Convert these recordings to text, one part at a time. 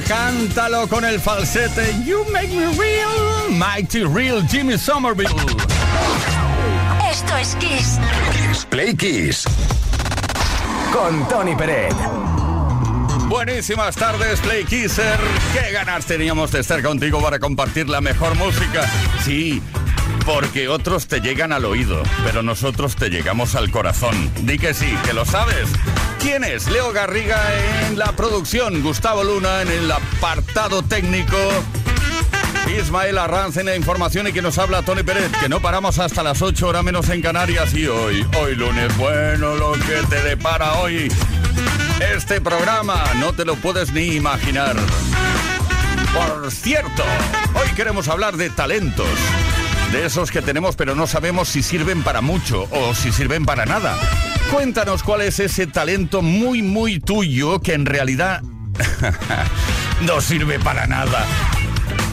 Cántalo con el falsete. You make me real, mighty real Jimmy Somerville. Esto es Kiss. Play Kiss. Con Tony Peret. Buenísimas tardes, Play Kisser. Qué ganas teníamos de estar contigo para compartir la mejor música. Sí, porque otros te llegan al oído, pero nosotros te llegamos al corazón. Di que sí, que lo sabes. ¿Quién es? Leo Garriga en la producción, Gustavo Luna en el apartado técnico. Ismael Arranz en la información y que nos habla Tony Pérez, que no paramos hasta las 8 horas menos en Canarias y hoy, hoy lunes, bueno, lo que te depara hoy. Este programa no te lo puedes ni imaginar. Por cierto, hoy queremos hablar de talentos. De esos que tenemos pero no sabemos si sirven para mucho o si sirven para nada. Cuéntanos cuál es ese talento muy, muy tuyo que en realidad no sirve para nada.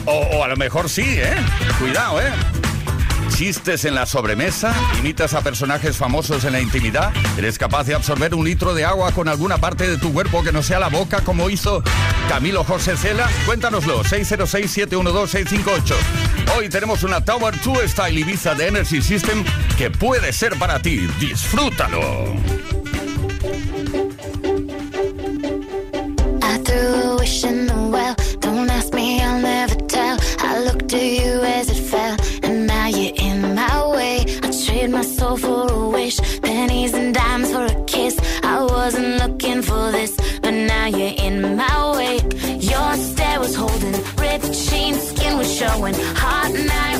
O, a lo mejor sí, ¿eh? Cuidado, ¿eh? chistes en la sobremesa, imitas a personajes famosos en la intimidad, eres capaz de absorber un litro de agua con alguna parte de tu cuerpo que no sea la boca como hizo Camilo José Cela. Cuéntanoslo, 606-712-658. Hoy tenemos una Tower 2 Style Ibiza de Energy System que puede ser para ti. ¡Disfrútalo! I Trade my soul for a wish, pennies and dimes for a kiss. I wasn't looking for this, but now you're in my way. Your stare was holding, ripped jeans, skin was showing. Hot night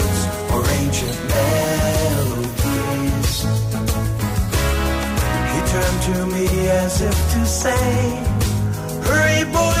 ancient melodies. He turned to me as if to say, Hurry, boy,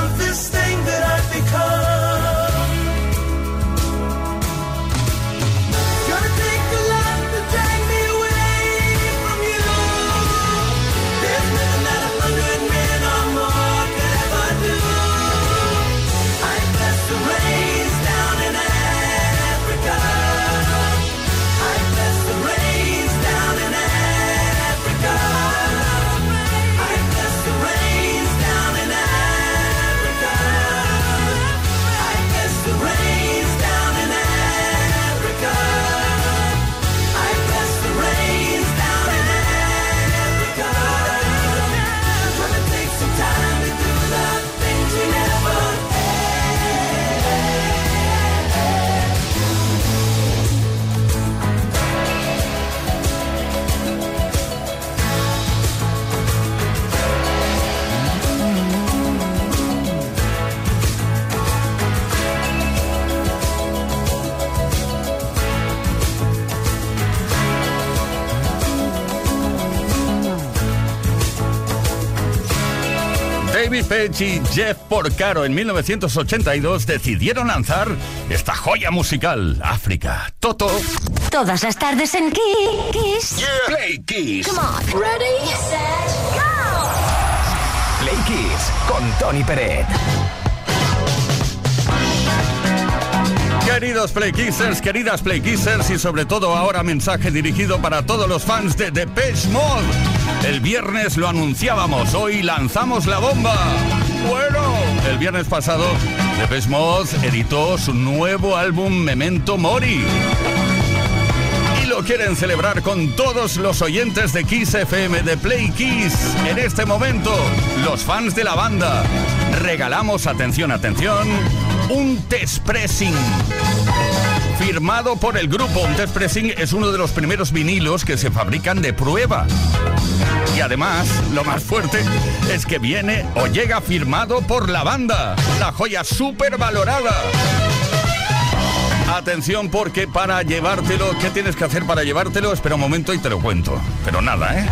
Depeche y Jeff Porcaro en 1982 decidieron lanzar esta joya musical, África. Toto. Todas las tardes en Kiss. Play Kiss. Come on. Ready, set, go. Play Kiss con Tony Peret. Queridos Playkissers, queridas Playkissers y sobre todo ahora mensaje dirigido para todos los fans de Depeche Mode. El viernes lo anunciábamos, hoy lanzamos la bomba. Bueno, el viernes pasado Depeche Mode editó su nuevo álbum Memento Mori. Y lo quieren celebrar con todos los oyentes de Kiss FM de Play Kiss. En este momento, los fans de la banda, regalamos, atención, atención, un test pressing firmado por el grupo. Un test pressing es uno de los primeros vinilos que se fabrican de prueba. Y además, lo más fuerte es que viene o llega firmado por la banda. La joya súper valorada. Atención porque para llevártelo, ¿qué tienes que hacer para llevártelo? Espera un momento y te lo cuento. Pero nada, ¿eh?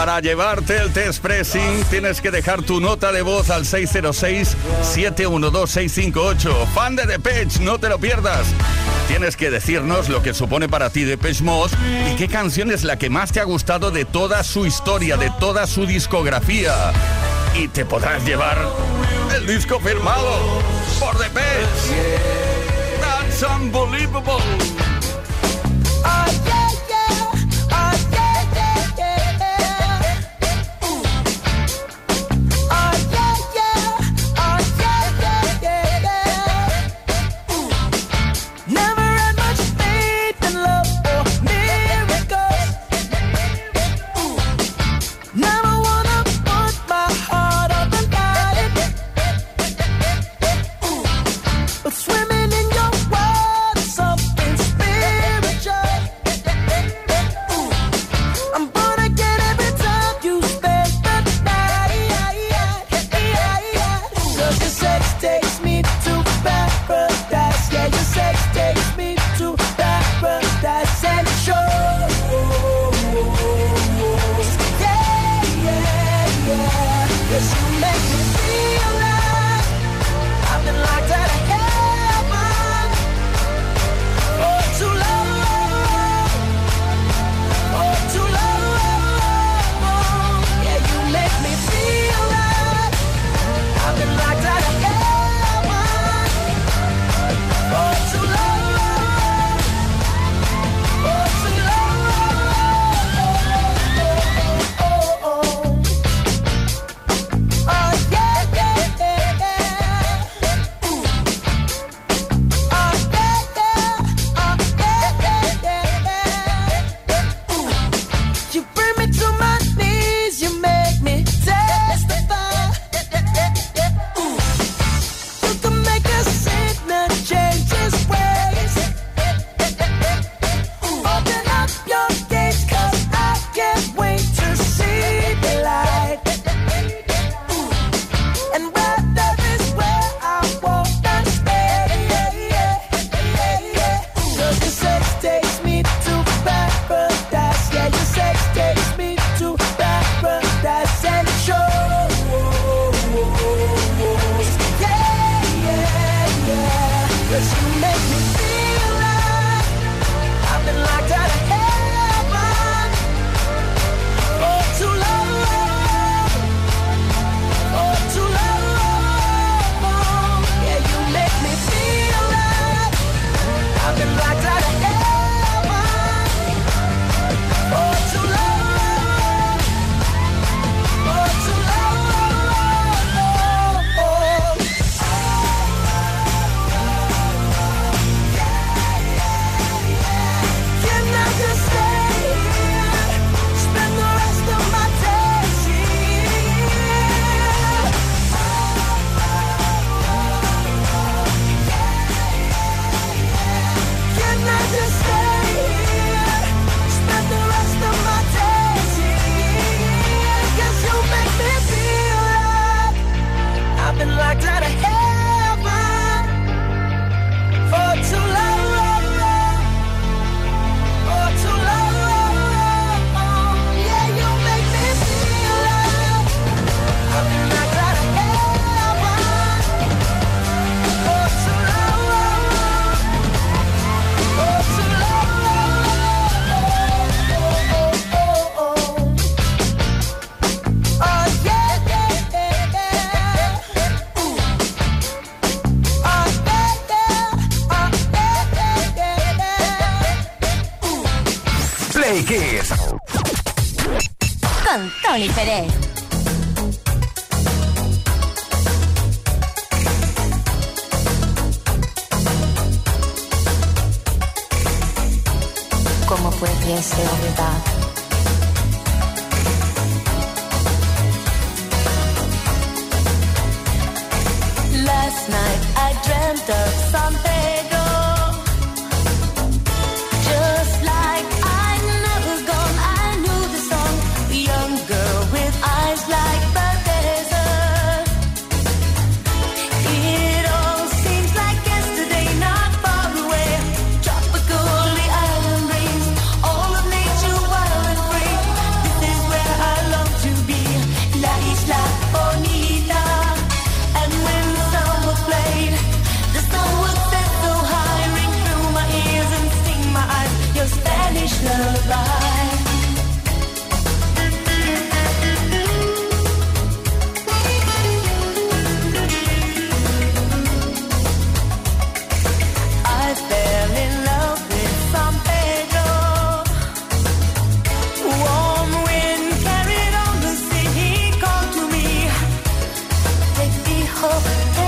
Para llevarte el test pressing tienes que dejar tu nota de voz al 606-712-658. Fan de Depeche, no te lo pierdas. Tienes que decirnos lo que supone para ti Depeche Mode y qué canción es la que más te ha gustado de toda su historia, de toda su discografía. Y te podrás llevar el disco firmado por Depeche. That's unbelievable. Molifere. hope.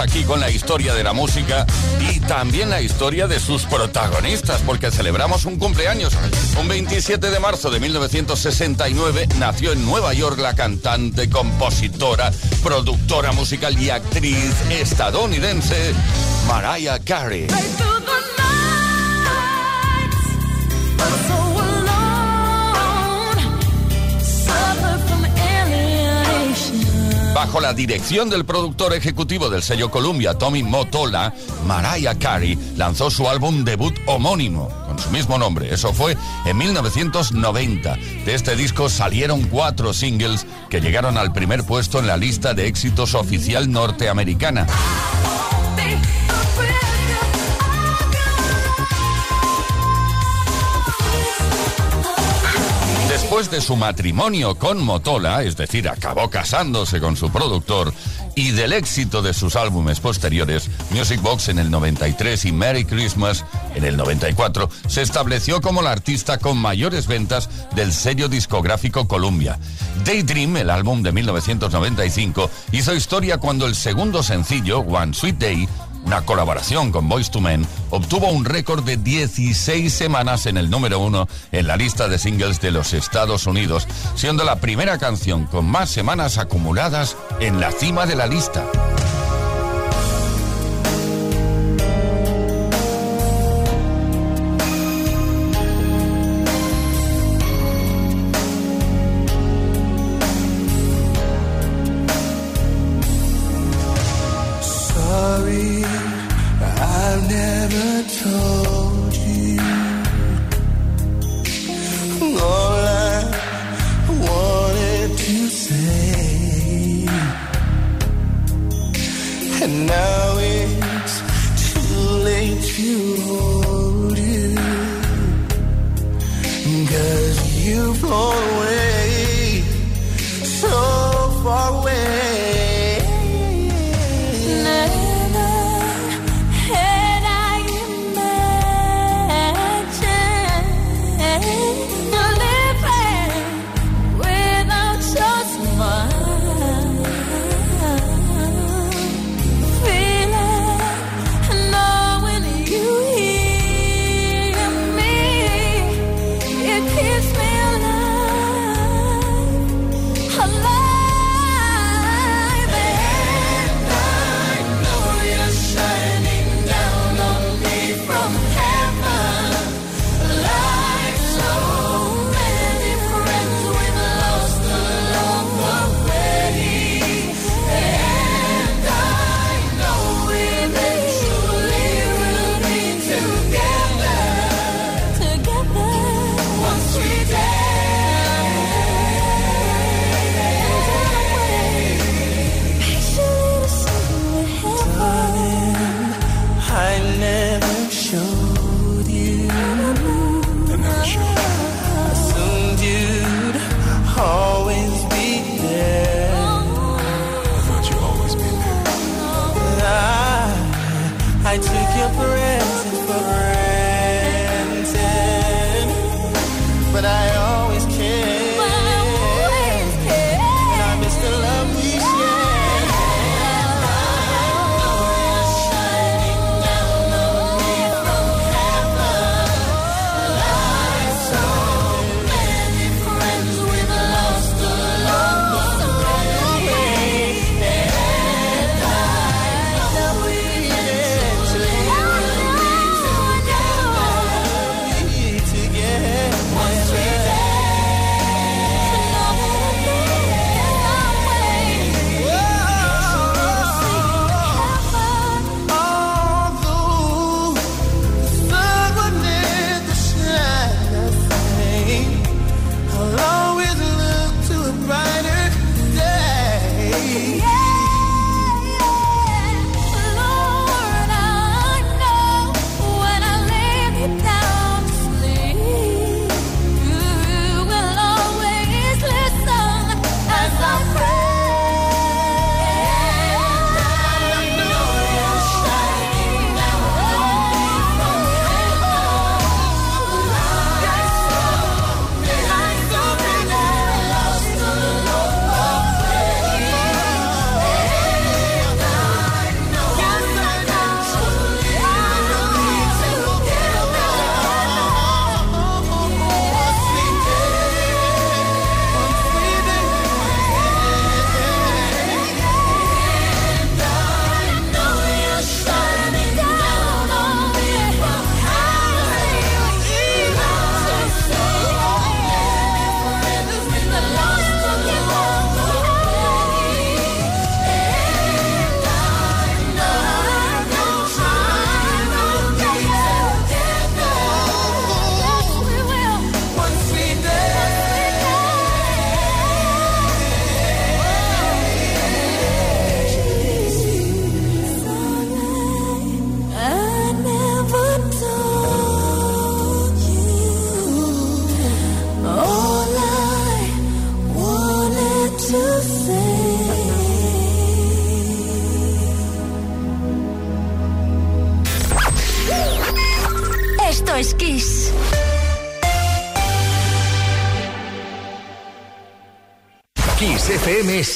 aquí con la historia de la música y también la historia de sus protagonistas, porque celebramos un cumpleaños. Un 27 de marzo de 1969 nació en Nueva York la cantante, compositora, productora musical y actriz estadounidense Mariah Carey. bajo la dirección del productor ejecutivo del sello Columbia, Tommy Motola, Mariah Carey lanzó su álbum debut homónimo, con su mismo nombre. Eso fue en 1990. De este disco salieron cuatro singles que llegaron al primer puesto en la lista de éxitos oficial norteamericana. después de su matrimonio con Motola, es decir, acabó casándose con su productor, y del éxito de sus álbumes posteriores, Music Box en el 93 y Merry Christmas en el 94, se estableció como la artista con mayores ventas del sello discográfico Columbia. Daydream, el álbum de 1995, hizo historia cuando el segundo sencillo, One Sweet Day, una colaboración con Voice to Men, obtuvo un récord de 16 semanas en el número uno en la lista de singles de los Estados Unidos, siendo la primera canción con más semanas acumuladas en la cima de la lista.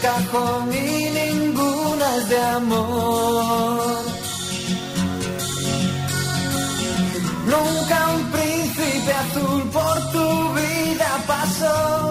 cajón y ninguna es de amor. Nunca un príncipe azul por tu vida pasó.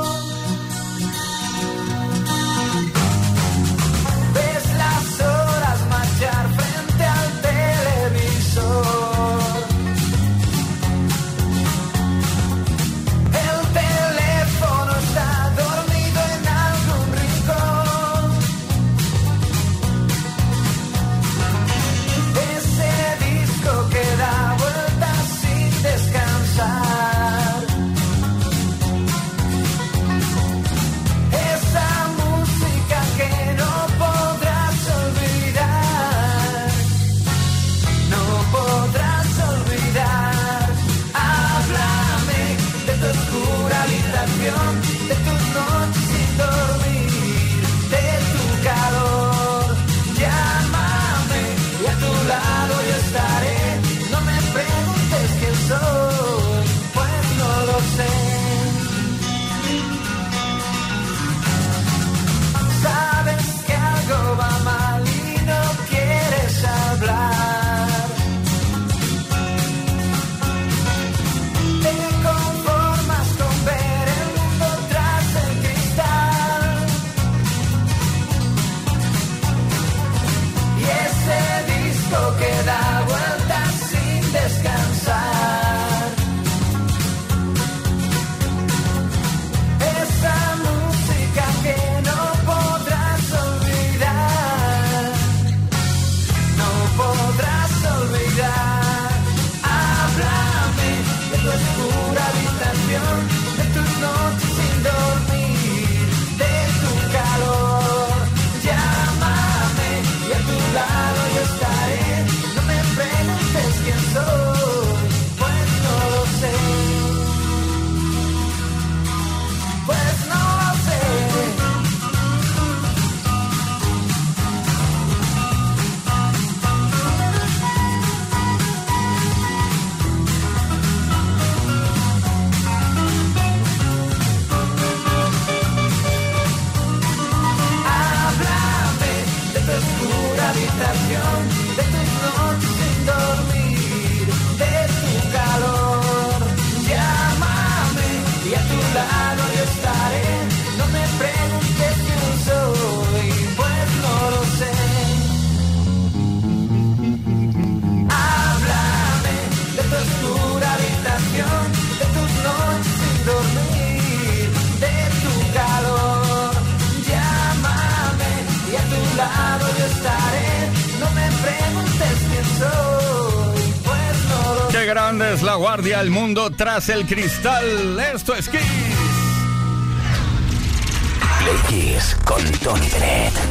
Colombia al mundo tras el cristal. Esto es Kiss. Play Kiss con Tony Pérez.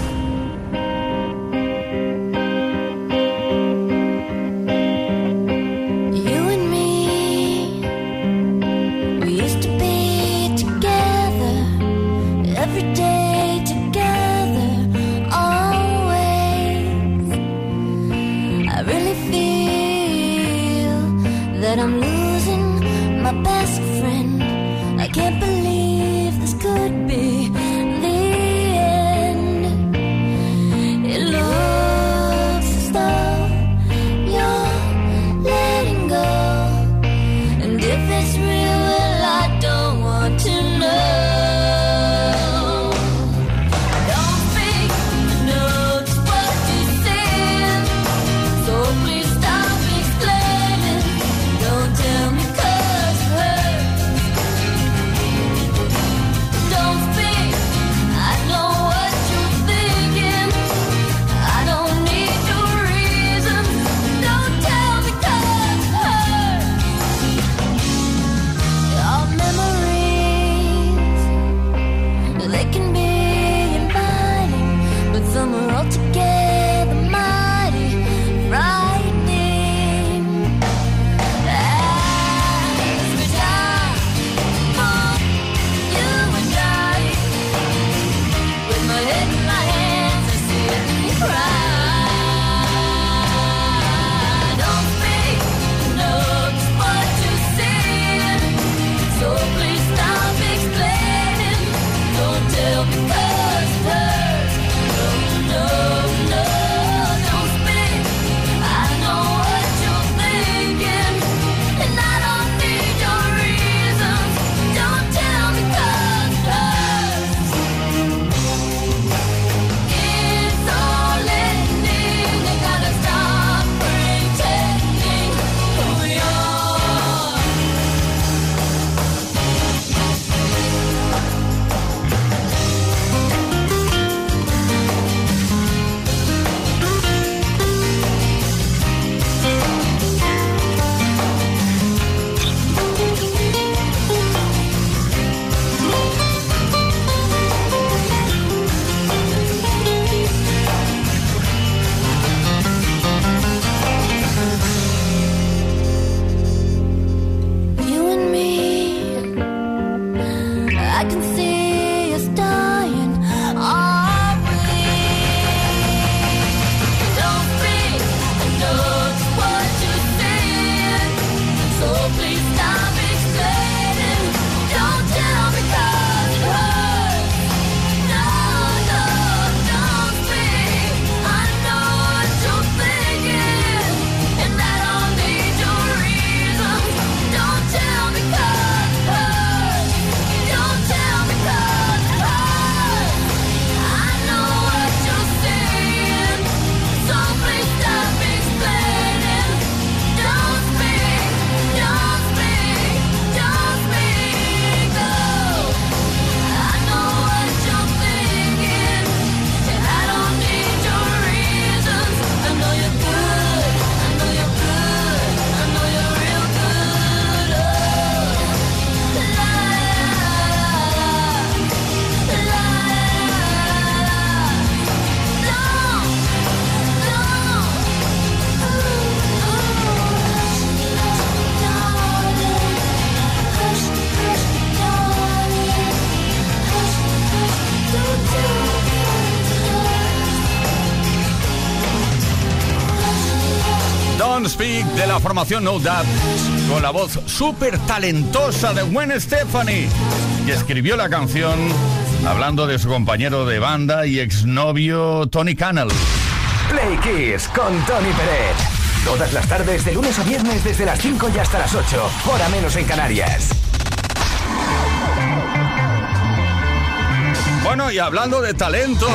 De la formación No Doubt, con la voz súper talentosa de Gwen Stefani, que escribió la canción hablando de su compañero de banda y exnovio Tony Cannell. Play Kiss con Tony Pérez. Todas las tardes, de lunes a viernes, desde las 5 y hasta las 8. Hora menos en Canarias. Bueno, y hablando de talentos,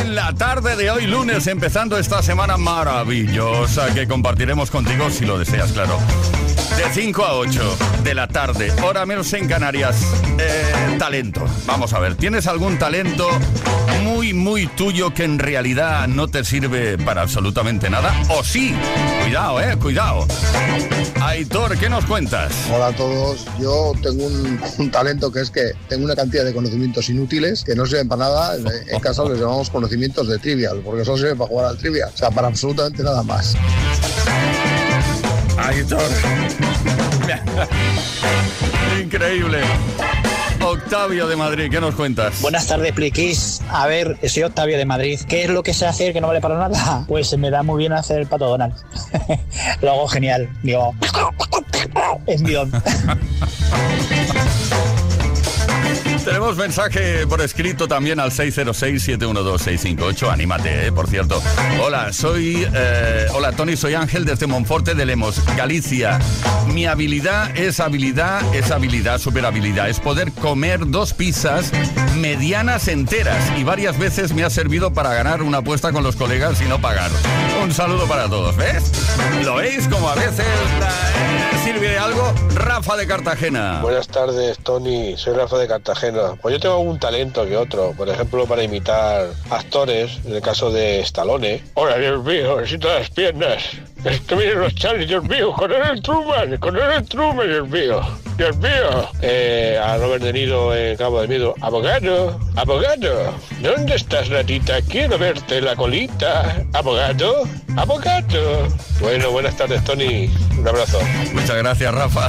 en la tarde de hoy lunes, empezando esta semana maravillosa que compartiremos contigo si lo deseas, claro. De 5 a 8 de la tarde, hora menos en Canarias, eh, talento. Vamos a ver, ¿tienes algún talento muy, muy tuyo que en realidad no te sirve para absolutamente nada? ¿O sí? Cuidado, eh, cuidado. Aitor, ¿qué nos cuentas? Hola a todos, yo tengo un, talento que es que tengo una cantidad de conocimientos inútiles que no sirven para nada, en, casa les llamamos conocimientos de trivial, porque solo sirven para jugar al trivial, o sea, para absolutamente nada más. Aitor. Increíble. Octavio de Madrid, ¿qué nos cuentas? Buenas tardes, Pliquis. A ver, soy Octavio de Madrid. ¿Qué es lo que sé hacer que no vale para nada? Pues me da muy bien hacer el pato Donald. lo hago genial. Digo, es mi don. Tenemos mensaje por escrito también al 606-712-658. Anímate, eh, por cierto. Hola, soy. eh, hola, Tony, soy Ángel desde Monforte de Lemos, Galicia. Mi habilidad es habilidad, es habilidad, super habilidad. Es poder comer dos pizzas medianas enteras y varias veces me ha servido para ganar una apuesta con los colegas y no pagar. Un saludo para todos, ¿ves? ¿Lo veis como a veces eh, sirve de algo? Rafa de Cartagena. Buenas tardes, Tony. Soy Rafa de Cartagena. Pues yo tengo algún talento que otro. Por ejemplo, para imitar actores, en el caso de Stallone. Hola, Dios mío, necesito las piernas. Esto miren los Charlie, Dios mío, con el Truman, con el Truman, Dios mío. Dios mío. Eh, a Robert De Niro en Cabo de Miedo. Abogado, abogado. ¿Dónde estás, ratita? Quiero verte la colita. Abogado, abogado. Bueno, buenas tardes, Tony. Un abrazo. Muchas gracias, Rafa.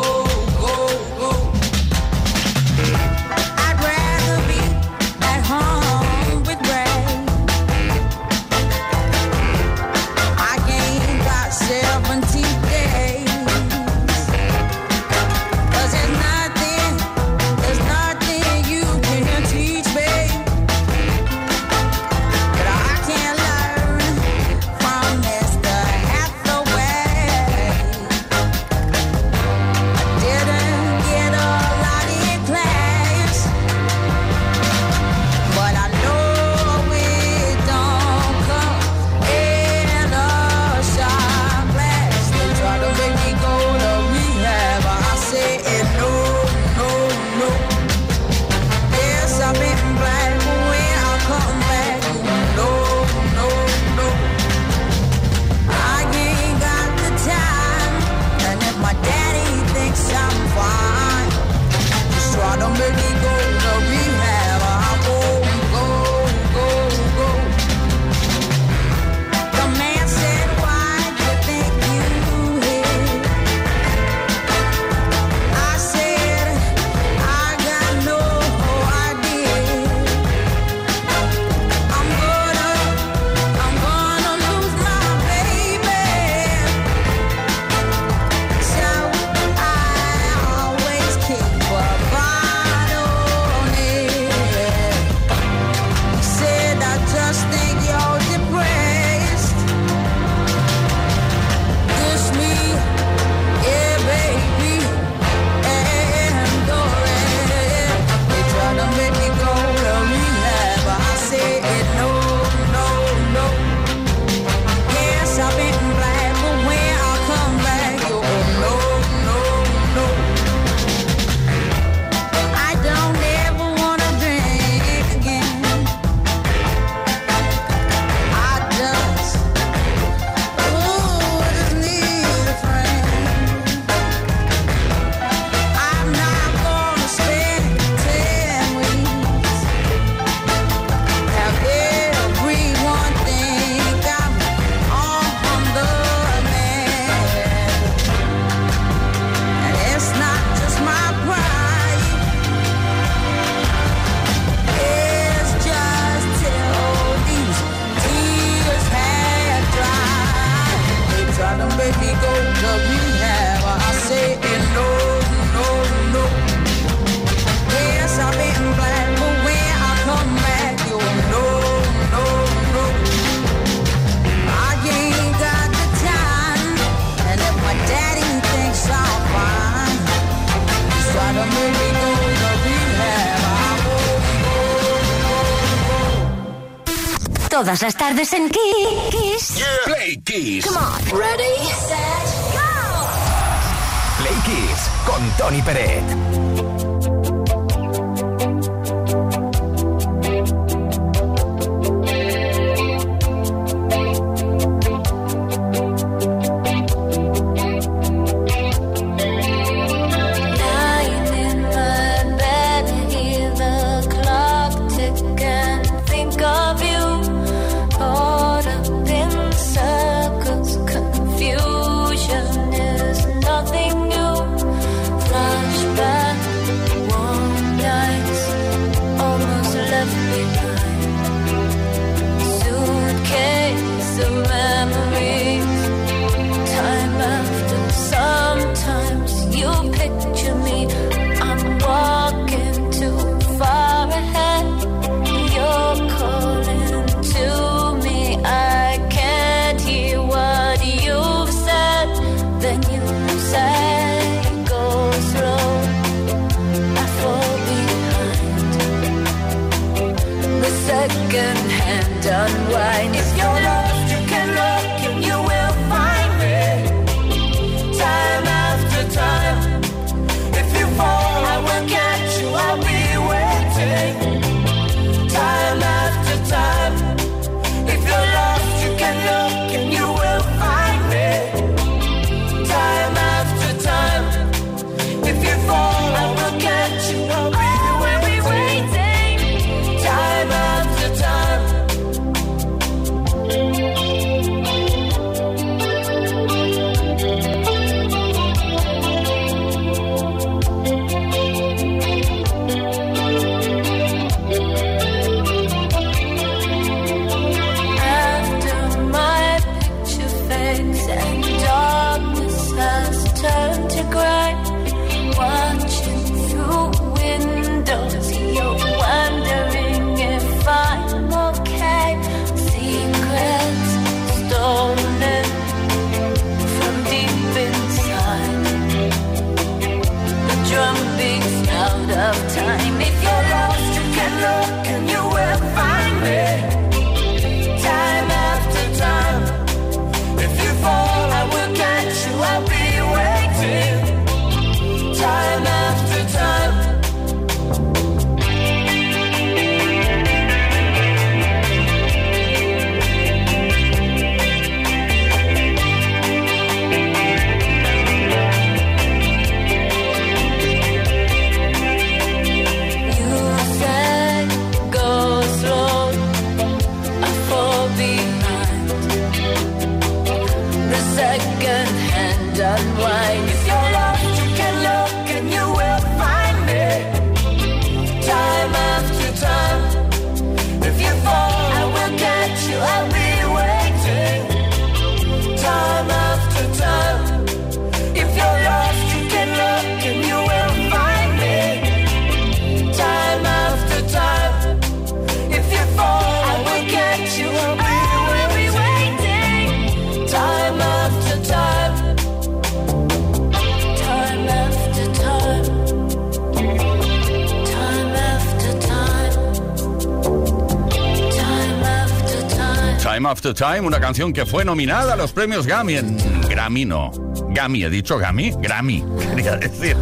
After Time, una canción que fue nominada a los premios Grammy en Grammy no. Grammy, he dicho Grammy, Grammy, quería decir,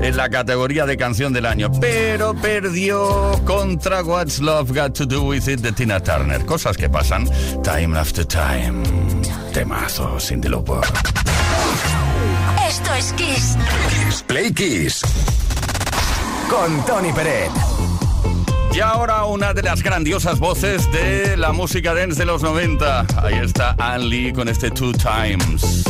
en la categoría de canción del año, pero perdió contra What's Love Got to Do With It de Tina Turner. Cosas que pasan time after time. Temazo, Cindy Lauper. Esto es Kiss. Play Kiss. Con Tony Peret. Y ahora una de las grandiosas voces de la música dance de los 90. Ahí está Anne Lee con este Two Times.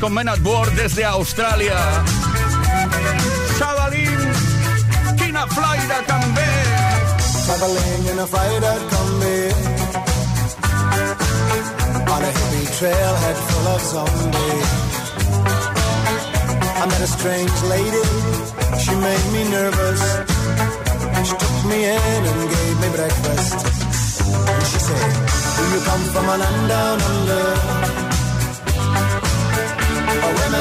Con Men at Work desde Australia. Chavalín, Kina Flyra també. Traveling in a freighter combi on a hippie trailhead full of zombies. I met a strange lady, she made me nervous. She took me in and gave me breakfast. And she said, Do you come from a land down under?